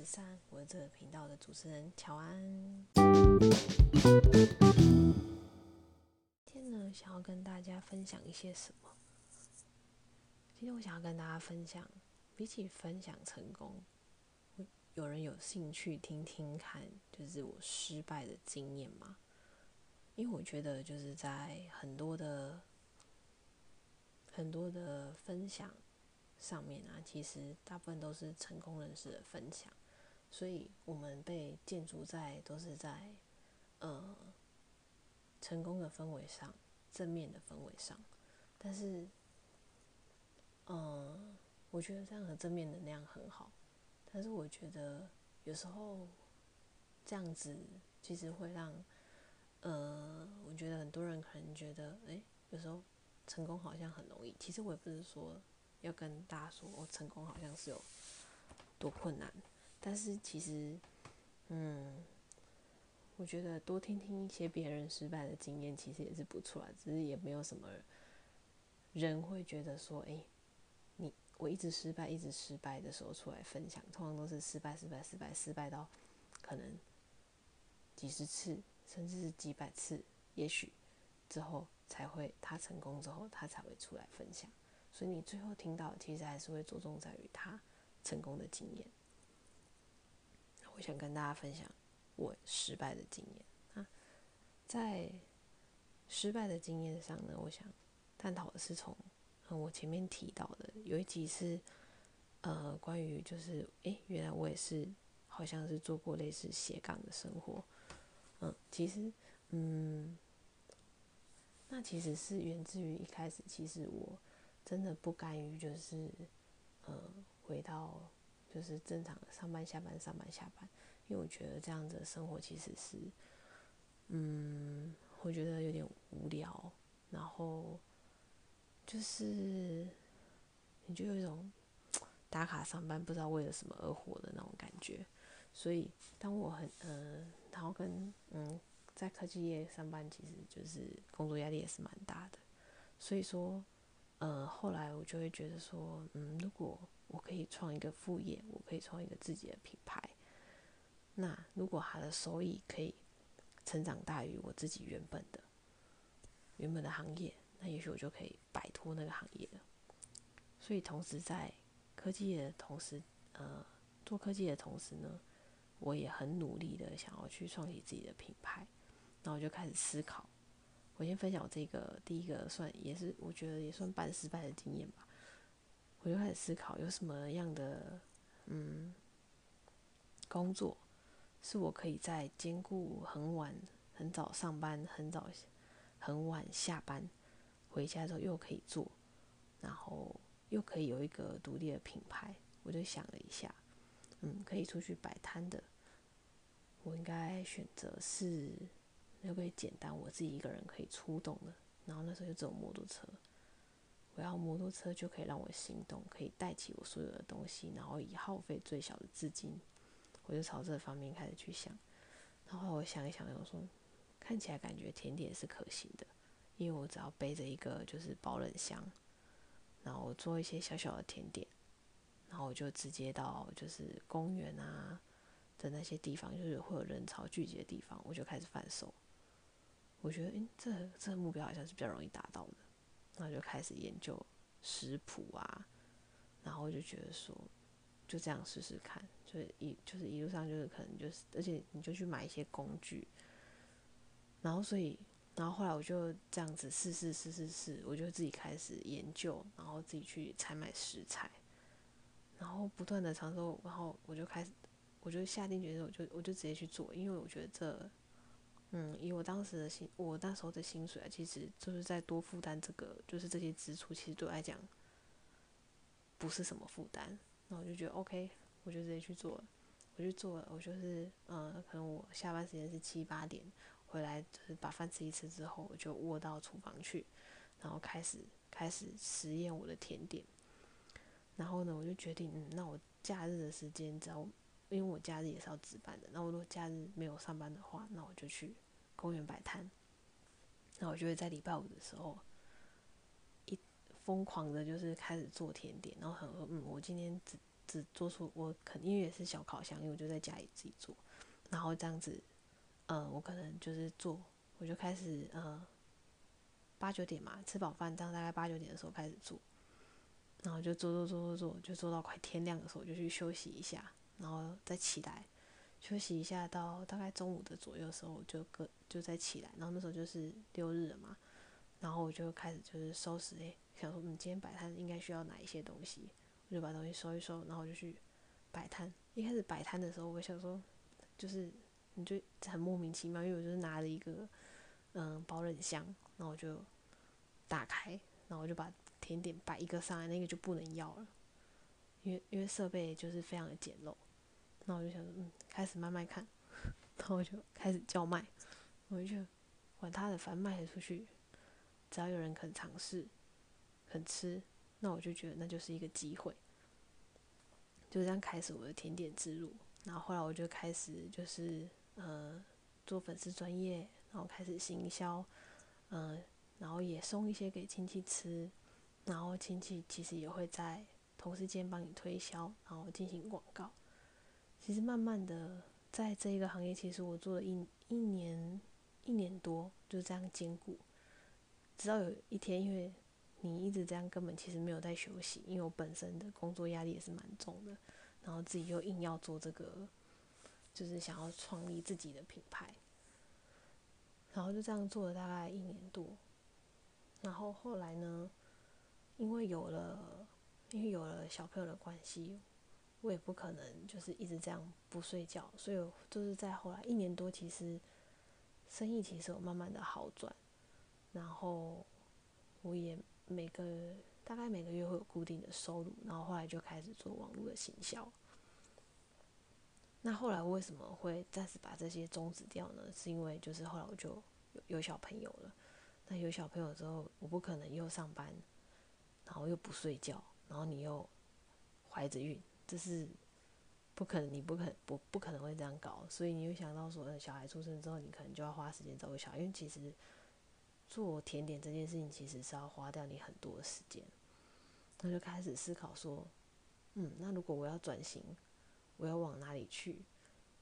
十三，我是这个频道的主持人乔安。今天呢，想要跟大家分享一些什么？今天我想要跟大家分享，比起分享成功，有人有兴趣听听看，就是我失败的经验吗？因为我觉得，就是在很多的很多的分享。上面啊，其实大部分都是成功人士的分享，所以我们被建筑在都是在呃成功的氛围上，正面的氛围上。但是，嗯，我觉得这样的正面能量很好，但是我觉得有时候这样子其实会让，呃，我觉得很多人可能觉得，哎，有时候成功好像很容易。其实我也不是说。要跟大家说，我成功好像是有多困难，但是其实，嗯，我觉得多听听一些别人失败的经验，其实也是不错啊。只是也没有什么人会觉得说，哎，你我一直失败，一直失败的时候出来分享，通常都是失败，失败，失败，失败到可能几十次，甚至是几百次，也许之后才会他成功之后，他才会出来分享。所以你最后听到，其实还是会着重在于他成功的经验。想跟大家分享我失败的经验啊，在失败的经验上呢，我想探讨的是从嗯我前面提到的有一集是呃关于就是诶，原来我也是好像是做过类似斜杠的生活，嗯，其实嗯，那其实是源自于一开始其实我。真的不甘于就是，呃，回到就是正常上班下班上班下班，因为我觉得这样子的生活其实是，嗯，我觉得有点无聊，然后就是你就有一种打卡上班不知道为了什么而活的那种感觉，所以当我很呃，然后跟嗯在科技业上班，其实就是工作压力也是蛮大的，所以说。呃，后来我就会觉得说，嗯，如果我可以创一个副业，我可以创一个自己的品牌，那如果它的收益可以成长大于我自己原本的原本的行业，那也许我就可以摆脱那个行业了。所以，同时在科技的同时，呃，做科技的同时呢，我也很努力的想要去创立自己的品牌，那我就开始思考。我先分享这个第一个算也是我觉得也算半失败的经验吧。我就开始思考有什么样的嗯工作是我可以在兼顾很晚很早上班很早很晚下班回家之后又可以做，然后又可以有一个独立的品牌。我就想了一下，嗯，可以出去摆摊的，我应该选择是。可不可以简单，我自己一个人可以出动的。然后那时候就只有摩托车，我要摩托车就可以让我行动，可以带起我所有的东西，然后以耗费最小的资金，我就朝这方面开始去想。然后我想一想，我说看起来感觉甜点是可行的，因为我只要背着一个就是保冷箱，然后做一些小小的甜点，然后我就直接到就是公园啊的那些地方，就是会有人潮聚集的地方，我就开始贩售。我觉得，诶，这这个目标好像是比较容易达到的，那就开始研究食谱啊，然后就觉得说，就这样试试看，就是一就是一路上就是可能就是，而且你就去买一些工具，然后所以，然后后来我就这样子试试试试试，我就自己开始研究，然后自己去采买食材，然后不断的尝试，然后我就开始，我就下定决心，我就我就直接去做，因为我觉得这。嗯，以我当时的薪，我那时候的薪水啊，其实就是在多负担这个，就是这些支出，其实对我来讲不是什么负担。那我就觉得 OK，我就直接去做了。我就做了，我就是，嗯，可能我下班时间是七八点，回来就是把饭吃一吃之后，我就窝到厨房去，然后开始开始实验我的甜点。然后呢，我就决定，嗯，那我假日的时间只要。因为我假日也是要值班的，那我如果假日没有上班的话，那我就去公园摆摊。那我就会在礼拜五的时候，一疯狂的就是开始做甜点，然后很饿嗯，我今天只只做出我肯定也是小烤箱，因为我就在家里自己做，然后这样子，嗯，我可能就是做，我就开始嗯八九点嘛，吃饱饭，这样大概八九点的时候开始做，然后就做做做做做，就做到快天亮的时候我就去休息一下，然后再起来休息一下，到大概中午的左右的时候我就个就再起来，然后那时候就是六日了嘛，然后我就开始就是收拾诶。想说，嗯，今天摆摊应该需要哪一些东西，我就把东西收一收，然后我就去摆摊。一开始摆摊的时候，我想说，就是你就很莫名其妙，因为我就是拿了一个嗯保冷箱，然后我就打开，然后我就把甜点摆一个上来，那个就不能要了，因为因为设备就是非常的简陋。那我就想说，嗯，开始慢慢看，然后我就开始叫卖，我就管他的，反正卖出去，只要有人肯尝试。肯吃，那我就觉得那就是一个机会，就这样开始我的甜点之路。然后后来我就开始就是呃做粉丝专业，然后开始行销，嗯，然后也送一些给亲戚吃，然后亲戚其实也会在同事间帮你推销，然后进行广告。其实慢慢的在这一个行业，其实我做了一一年一年多，就这样兼顾，直到有一天因为。你一直这样，根本其实没有在休息，因为我本身的工作压力也是蛮重的，然后自己又硬要做这个，就是想要创立自己的品牌，然后就这样做了大概一年多，然后后来呢，因为有了，因为有了小朋友的关系，我也不可能就是一直这样不睡觉，所以就是在后来一年多，其实生意其实有慢慢的好转，然后我也。每个大概每个月会有固定的收入，然后后来就开始做网络的行销。那后来为什么会暂时把这些终止掉呢？是因为就是后来我就有有小朋友了。那有小朋友之后，我不可能又上班，然后又不睡觉，然后你又怀着孕，这是不可能，你不可不不可能会这样搞。所以你又想到说，小孩出生之后，你可能就要花时间照顾小孩，因为其实。做甜点这件事情其实是要花掉你很多的时间，那就开始思考说，嗯，那如果我要转型，我要往哪里去？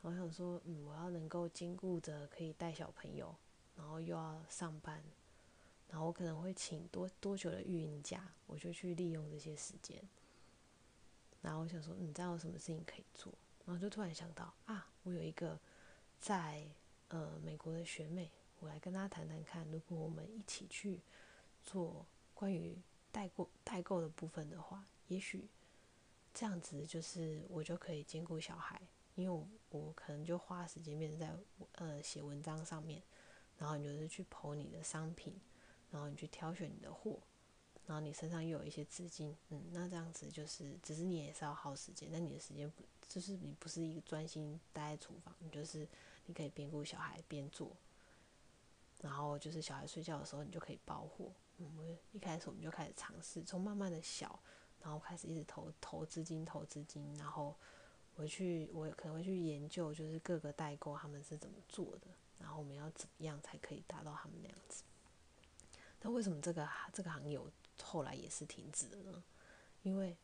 我想说，嗯，我要能够兼顾着可以带小朋友，然后又要上班，然后我可能会请多多久的育婴假，我就去利用这些时间。然后我想说，嗯，这样有什么事情可以做？然后就突然想到，啊，我有一个在呃美国的学妹。我来跟他谈谈看，如果我们一起去做关于代购代购的部分的话，也许这样子就是我就可以兼顾小孩，因为我我可能就花时间变成在呃写文章上面，然后你就是去投你的商品，然后你去挑选你的货，然后你身上又有一些资金，嗯，那这样子就是只是你也是要耗时间，那你的时间不就是你不是一个专心待在厨房，你就是你可以边顾小孩边做。然后就是小孩睡觉的时候，你就可以包货。嗯，一开始我们就开始尝试，从慢慢的小，然后开始一直投投资金、投资金，然后回去，我可能会去研究，就是各个代购他们是怎么做的，然后我们要怎么样才可以达到他们那样子。那为什么这个这个行业后来也是停止了？因为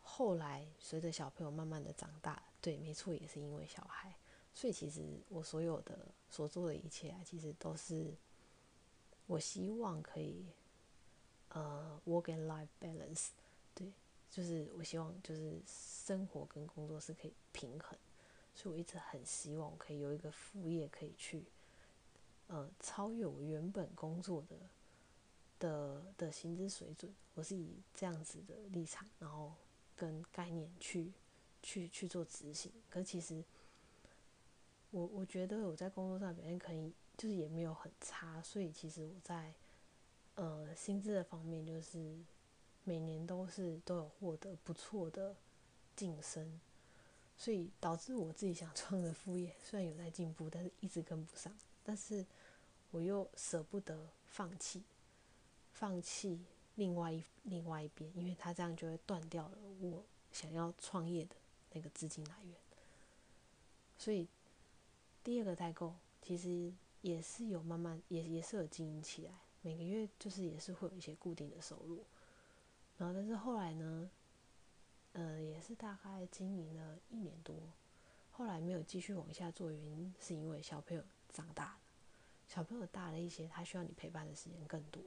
后来随着小朋友慢慢的长大，对，没错，也是因为小孩。所以其实我所有的所做的一切啊，其实都是我希望可以呃 work and life balance，对，就是我希望就是生活跟工作是可以平衡，所以我一直很希望可以有一个副业可以去呃超越我原本工作的的的薪资水准，我是以这样子的立场，然后跟概念去去去做执行，可其实。我我觉得我在工作上表现可以，就是也没有很差，所以其实我在呃薪资的方面，就是每年都是都有获得不错的晋升，所以导致我自己想创的副业虽然有在进步，但是一直跟不上，但是我又舍不得放弃，放弃另外一另外一边，因为他这样就会断掉了我想要创业的那个资金来源，所以。第二个代购其实也是有慢慢也也是有经营起来，每个月就是也是会有一些固定的收入，然后但是后来呢，呃，也是大概经营了一年多，后来没有继续往下做，原因是因为小朋友长大了，小朋友大了一些，他需要你陪伴的时间更多。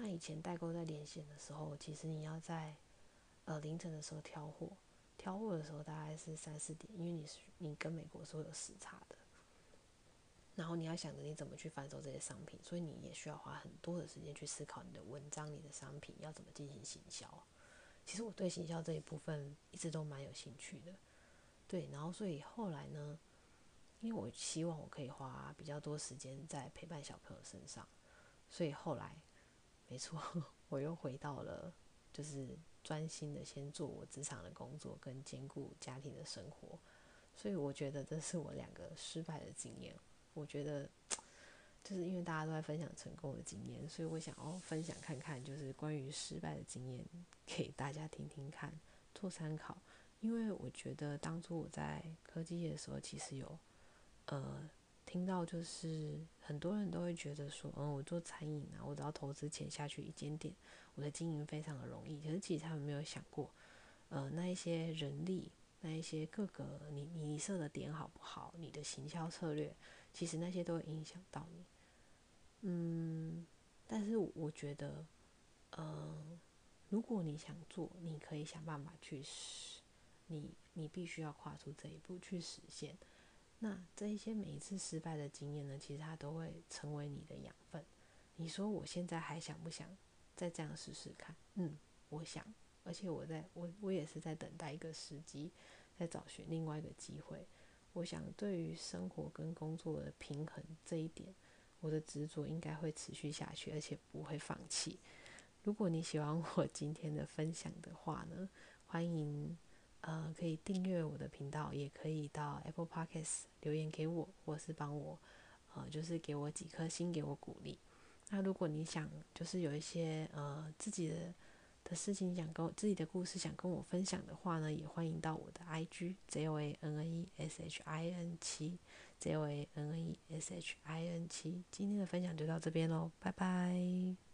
那以前代购在连线的时候，其实你要在呃凌晨的时候挑货，挑货的时候大概是三四点，因为你是你跟美国是会有时差的。然后你要想着你怎么去贩售这些商品，所以你也需要花很多的时间去思考你的文章、你的商品要怎么进行行销。其实我对行销这一部分一直都蛮有兴趣的，对。然后所以后来呢，因为我希望我可以花比较多时间在陪伴小朋友身上，所以后来，没错，我又回到了就是专心的先做我职场的工作，跟兼顾家庭的生活。所以我觉得这是我两个失败的经验。我觉得，就是因为大家都在分享成功的经验，所以我想要分享看看，就是关于失败的经验，给大家听听看，做参考。因为我觉得当初我在科技业的时候，其实有呃听到，就是很多人都会觉得说，嗯，我做餐饮啊，我只要投资钱下去一间店，我的经营非常的容易。可是其实他们没有想过，呃，那一些人力，那一些各个你你设的点好不好，你的行销策略。其实那些都会影响到你，嗯，但是我觉得，嗯，如果你想做，你可以想办法去实，你你必须要跨出这一步去实现。那这一些每一次失败的经验呢，其实它都会成为你的养分。你说我现在还想不想再这样试试看？嗯，我想，而且我在我我也是在等待一个时机，在找寻另外一个机会。我想，对于生活跟工作的平衡这一点，我的执着应该会持续下去，而且不会放弃。如果你喜欢我今天的分享的话呢，欢迎呃可以订阅我的频道，也可以到 Apple Podcasts 留言给我，或是帮我呃就是给我几颗星给我鼓励。那如果你想就是有一些呃自己的。的事情想跟我自己的故事想跟我分享的话呢，也欢迎到我的 I G J O A N N E S H I N 七 J O A N N E S H I N 七。今天的分享就到这边喽，拜拜。